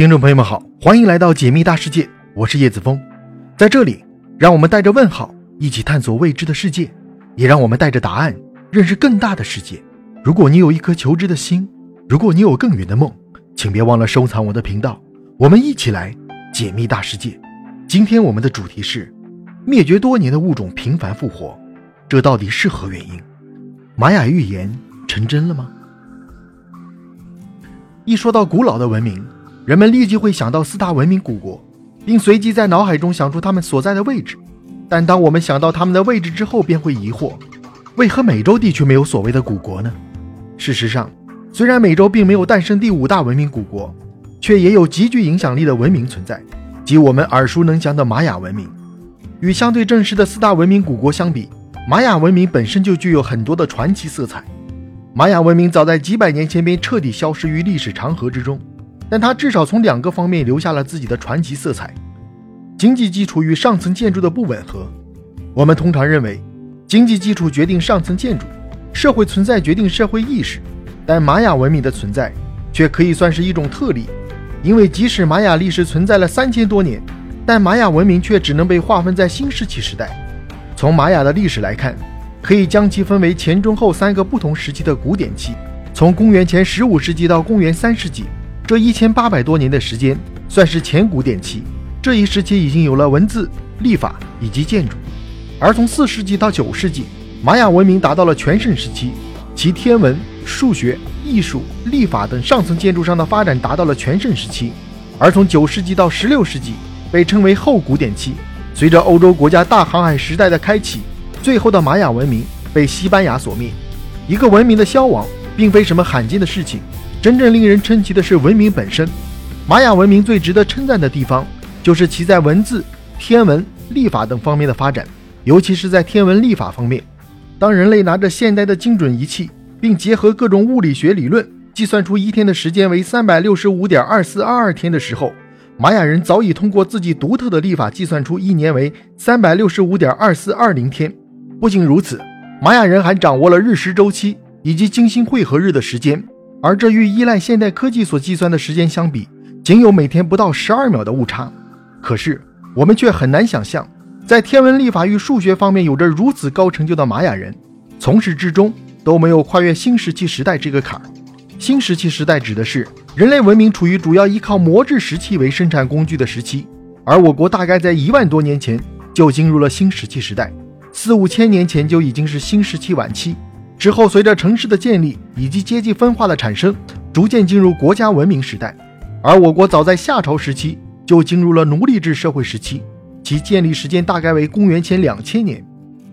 听众朋友们好，欢迎来到解密大世界，我是叶子峰，在这里，让我们带着问号一起探索未知的世界，也让我们带着答案认识更大的世界。如果你有一颗求知的心，如果你有更远的梦，请别忘了收藏我的频道，我们一起来解密大世界。今天我们的主题是灭绝多年的物种频繁复活，这到底是何原因？玛雅预言成真了吗？一说到古老的文明。人们立即会想到四大文明古国，并随即在脑海中想出他们所在的位置。但当我们想到他们的位置之后，便会疑惑：为何美洲地区没有所谓的古国呢？事实上，虽然美洲并没有诞生第五大文明古国，却也有极具影响力的文明存在，即我们耳熟能详的玛雅文明。与相对正式的四大文明古国相比，玛雅文明本身就具有很多的传奇色彩。玛雅文明早在几百年前便彻底消失于历史长河之中。但它至少从两个方面留下了自己的传奇色彩：经济基础与上层建筑的不吻合。我们通常认为，经济基础决定上层建筑，社会存在决定社会意识。但玛雅文明的存在却可以算是一种特例，因为即使玛雅历史存在了三千多年，但玛雅文明却只能被划分在新石器时代。从玛雅的历史来看，可以将其分为前、中、后三个不同时期的古典期。从公元前十五世纪到公元三世纪。这一千八百多年的时间算是前古典期，这一时期已经有了文字、历法以及建筑。而从四世纪到九世纪，玛雅文明达到了全盛时期，其天文、数学、艺术、历法等上层建筑上的发展达到了全盛时期。而从九世纪到十六世纪，被称为后古典期。随着欧洲国家大航海时代的开启，最后的玛雅文明被西班牙所灭。一个文明的消亡，并非什么罕见的事情。真正令人称奇的是文明本身。玛雅文明最值得称赞的地方，就是其在文字、天文、历法等方面的发展，尤其是在天文历法方面。当人类拿着现代的精准仪器，并结合各种物理学理论，计算出一天的时间为三百六十五点二四二二天的时候，玛雅人早已通过自己独特的历法计算出一年为三百六十五点二四二零天。不仅如此，玛雅人还掌握了日食周期以及金星汇合日的时间。而这与依赖现代科技所计算的时间相比，仅有每天不到十二秒的误差。可是我们却很难想象，在天文历法与数学方面有着如此高成就的玛雅人，从始至终都没有跨越新石器时代这个坎儿。新石器时代指的是人类文明处于主要依靠磨制石器为生产工具的时期，而我国大概在一万多年前就进入了新石器时代，四五千年前就已经是新石器晚期。之后，随着城市的建立以及阶级分化的产生，逐渐进入国家文明时代。而我国早在夏朝时期就进入了奴隶制社会时期，其建立时间大概为公元前两千年。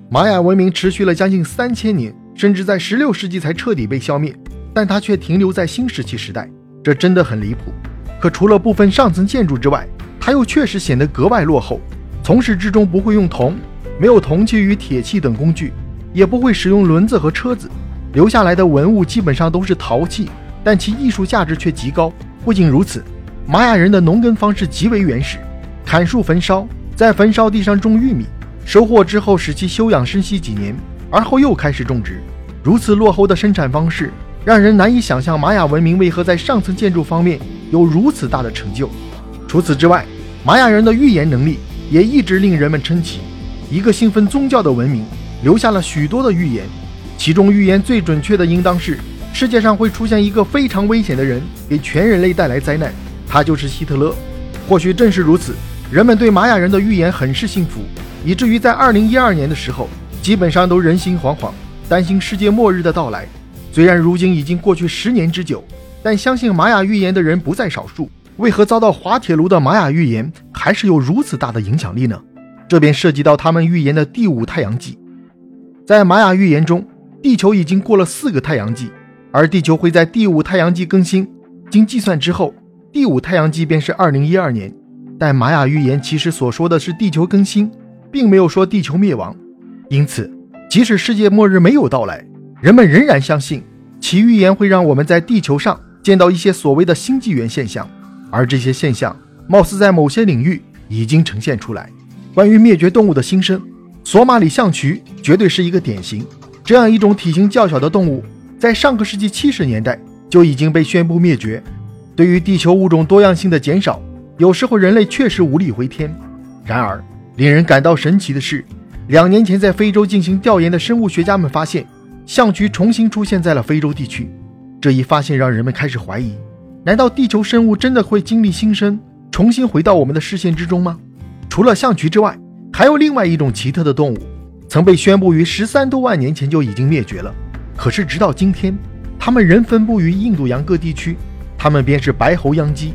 玛雅文明持续了将近三千年，甚至在十六世纪才彻底被消灭，但它却停留在新石器时代，这真的很离谱。可除了部分上层建筑之外，它又确实显得格外落后，从始至终不会用铜，没有铜器与铁器等工具。也不会使用轮子和车子，留下来的文物基本上都是陶器，但其艺术价值却极高。不仅如此，玛雅人的农耕方式极为原始，砍树焚烧，在焚烧地上种玉米，收获之后使其休养生息几年，而后又开始种植。如此落后的生产方式，让人难以想象玛雅文明为何在上层建筑方面有如此大的成就。除此之外，玛雅人的预言能力也一直令人们称奇。一个信奉宗教的文明。留下了许多的预言，其中预言最准确的应当是世界上会出现一个非常危险的人，给全人类带来灾难，他就是希特勒。或许正是如此，人们对玛雅人的预言很是信服，以至于在2012年的时候，基本上都人心惶惶，担心世界末日的到来。虽然如今已经过去十年之久，但相信玛雅预言的人不在少数。为何遭到滑铁卢的玛雅预言还是有如此大的影响力呢？这便涉及到他们预言的第五太阳纪。在玛雅预言中，地球已经过了四个太阳纪，而地球会在第五太阳纪更新。经计算之后，第五太阳纪便是二零一二年。但玛雅预言其实所说的是地球更新，并没有说地球灭亡。因此，即使世界末日没有到来，人们仍然相信其预言会让我们在地球上见到一些所谓的新纪元现象，而这些现象貌似在某些领域已经呈现出来。关于灭绝动物的新生。索马里象鼩绝对是一个典型。这样一种体型较小的动物，在上个世纪七十年代就已经被宣布灭绝。对于地球物种多样性的减少，有时候人类确实无力回天。然而，令人感到神奇的是，两年前在非洲进行调研的生物学家们发现，象鼩重新出现在了非洲地区。这一发现让人们开始怀疑：难道地球生物真的会经历新生，重新回到我们的视线之中吗？除了象鼩之外，还有另外一种奇特的动物，曾被宣布于十三多万年前就已经灭绝了。可是直到今天，它们仍分布于印度洋各地区。它们便是白喉秧鸡。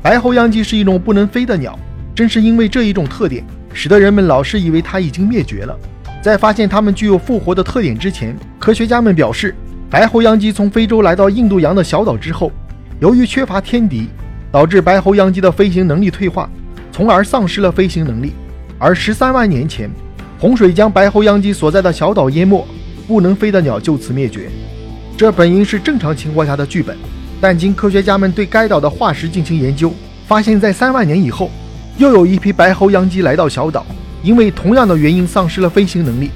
白喉秧鸡是一种不能飞的鸟，正是因为这一种特点，使得人们老是以为它已经灭绝了。在发现它们具有复活的特点之前，科学家们表示，白喉秧鸡从非洲来到印度洋的小岛之后，由于缺乏天敌，导致白喉秧鸡的飞行能力退化。从而丧失了飞行能力，而十三万年前，洪水将白喉秧鸡所在的小岛淹没，不能飞的鸟就此灭绝。这本应是正常情况下的剧本，但经科学家们对该岛的化石进行研究，发现，在三万年以后，又有一批白喉秧鸡来到小岛，因为同样的原因丧失了飞行能力。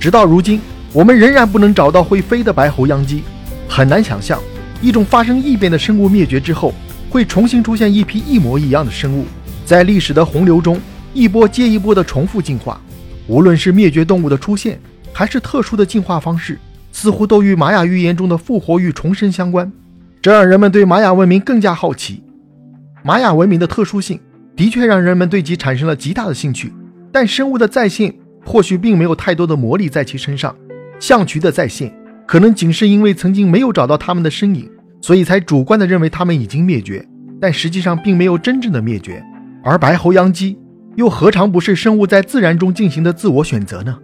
直到如今，我们仍然不能找到会飞的白喉秧鸡，很难想象一种发生异变的生物灭绝之后，会重新出现一批一模一样的生物。在历史的洪流中，一波接一波的重复进化，无论是灭绝动物的出现，还是特殊的进化方式，似乎都与玛雅预言中的复活与重生相关。这让人们对玛雅文明更加好奇。玛雅文明的特殊性的确让人们对其产生了极大的兴趣，但生物的再现或许并没有太多的魔力在其身上。象群的再现，可能仅是因为曾经没有找到它们的身影，所以才主观的认为它们已经灭绝，但实际上并没有真正的灭绝。而白喉秧鸡又何尝不是生物在自然中进行的自我选择呢？